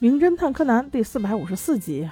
名侦探柯南》第四百五十四集，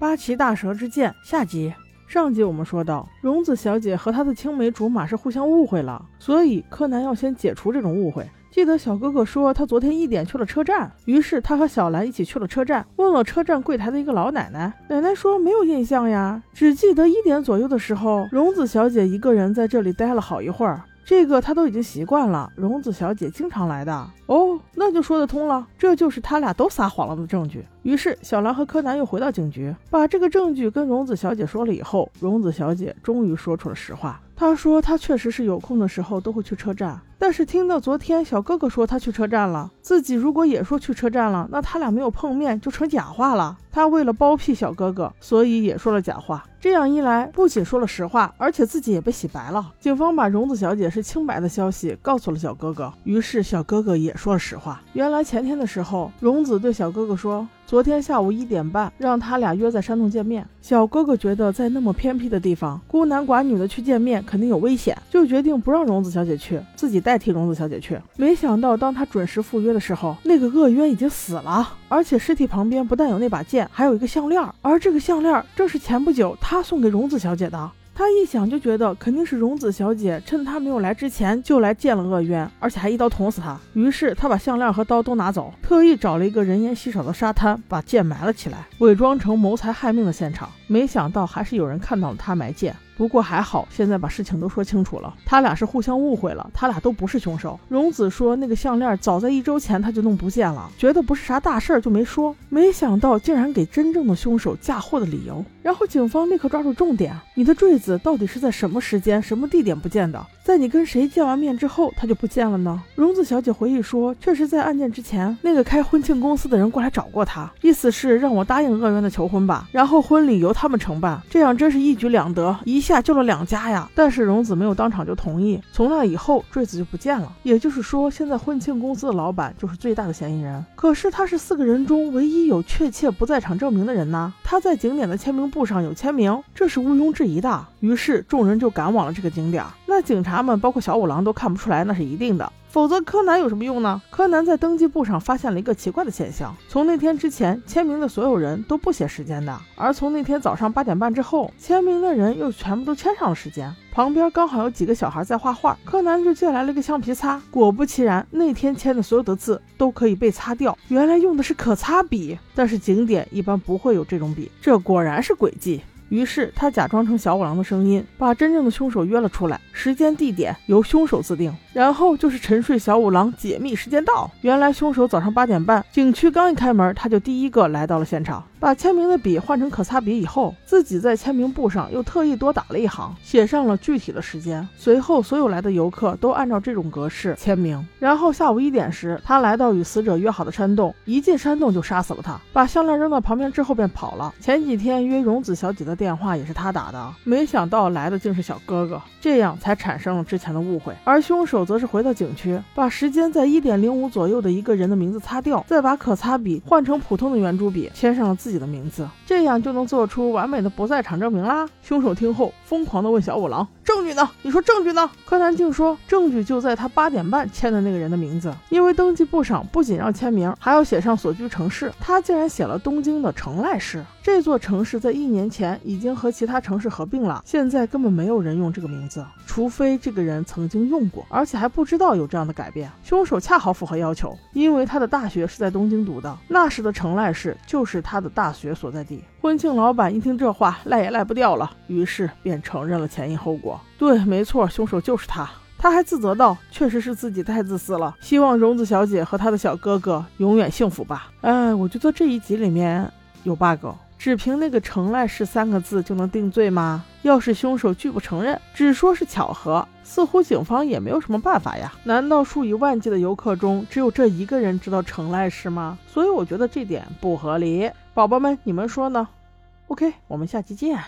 八岐大蛇之剑下集。上集我们说到，荣子小姐和她的青梅竹马是互相误会了，所以柯南要先解除这种误会。记得小哥哥说他昨天一点去了车站，于是他和小兰一起去了车站，问了车站柜台的一个老奶奶，奶奶说没有印象呀，只记得一点左右的时候，荣子小姐一个人在这里待了好一会儿。这个他都已经习惯了，荣子小姐经常来的哦，那就说得通了，这就是他俩都撒谎了的证据。于是小兰和柯南又回到警局，把这个证据跟荣子小姐说了以后，荣子小姐终于说出了实话。她说她确实是有空的时候都会去车站，但是听到昨天小哥哥说他去车站了，自己如果也说去车站了，那他俩没有碰面就成假话了。她为了包庇小哥哥，所以也说了假话。这样一来，不仅说了实话，而且自己也被洗白了。警方把荣子小姐是清白的消息告诉了小哥哥，于是小哥哥也说了实话。原来前天的时候，荣子对小哥哥说。昨天下午一点半，让他俩约在山洞见面。小哥哥觉得在那么偏僻的地方，孤男寡女的去见面肯定有危险，就决定不让荣子小姐去，自己代替荣子小姐去。没想到，当他准时赴约的时候，那个恶渊已经死了，而且尸体旁边不但有那把剑，还有一个项链，而这个项链正是前不久他送给荣子小姐的。他一想就觉得肯定是荣子小姐趁他没有来之前就来见了恶渊，而且还一刀捅死他。于是他把项链和刀都拿走，特意找了一个人烟稀少的沙滩，把剑埋了起来，伪装成谋财害命的现场。没想到还是有人看到了他埋剑。不过还好，现在把事情都说清楚了，他俩是互相误会了，他俩都不是凶手。荣子说那个项链早在一周前他就弄不见了，觉得不是啥大事儿就没说，没想到竟然给真正的凶手嫁祸的理由。然后警方立刻抓住重点，你的坠子到底是在什么时间、什么地点不见的？在你跟谁见完面之后，他就不见了呢？荣子小姐回忆说，确实在案件之前，那个开婚庆公司的人过来找过她，意思是让我答应恶渊的求婚吧，然后婚礼由他们承办，这样真是一举两得，一下救了两家呀。但是荣子没有当场就同意，从那以后坠子就不见了。也就是说，现在婚庆公司的老板就是最大的嫌疑人。可是他是四个人中唯一有确切不在场证明的人呢？他在景点的签名簿上有签名，这是毋庸置疑的。于是众人就赶往了这个景点。那警察们，包括小五郎，都看不出来，那是一定的。否则柯南有什么用呢？柯南在登记簿上发现了一个奇怪的现象：从那天之前签名的所有人都不写时间的，而从那天早上八点半之后签名的人又全部都签上了时间。旁边刚好有几个小孩在画画，柯南就借来了个橡皮擦。果不其然，那天签的所有的字都可以被擦掉，原来用的是可擦笔。但是景点一般不会有这种笔，这果然是诡计。于是他假装成小五郎的声音，把真正的凶手约了出来，时间地点由凶手自定。然后就是沉睡小五郎解密时间到。原来凶手早上八点半，景区刚一开门，他就第一个来到了现场，把签名的笔换成可擦笔以后，自己在签名簿上又特意多打了一行，写上了具体的时间。随后所有来的游客都按照这种格式签名。然后下午一点时，他来到与死者约好的山洞，一进山洞就杀死了他，把项链扔到旁边之后便跑了。前几天约荣子小姐的。电话也是他打的，没想到来的竟是小哥哥，这样才产生了之前的误会。而凶手则是回到景区，把时间在一点零五左右的一个人的名字擦掉，再把可擦笔换成普通的圆珠笔，签上了自己的名字，这样就能做出完美的不在场证明啦。凶手听后疯狂地问小五郎：“证据呢？你说证据呢？”柯南竟说：“证据就在他八点半签的那个人的名字，因为登记簿上不仅让签名，还要写上所居城市，他竟然写了东京的城濑市。这座城市在一年前。”已经和其他城市合并了，现在根本没有人用这个名字，除非这个人曾经用过，而且还不知道有这样的改变。凶手恰好符合要求，因为他的大学是在东京读的，那时的城濑市就是他的大学所在地。婚庆老板一听这话，赖也赖不掉了，于是便承认了前因后果。对，没错，凶手就是他。他还自责道：“确实是自己太自私了，希望荣子小姐和她的小哥哥永远幸福吧。”哎，我觉得这一集里面有 bug。只凭那个“城赖市”三个字就能定罪吗？要是凶手拒不承认，只说是巧合，似乎警方也没有什么办法呀。难道数以万计的游客中，只有这一个人知道城赖市吗？所以我觉得这点不合理。宝宝们，你们说呢？OK，我们下期见。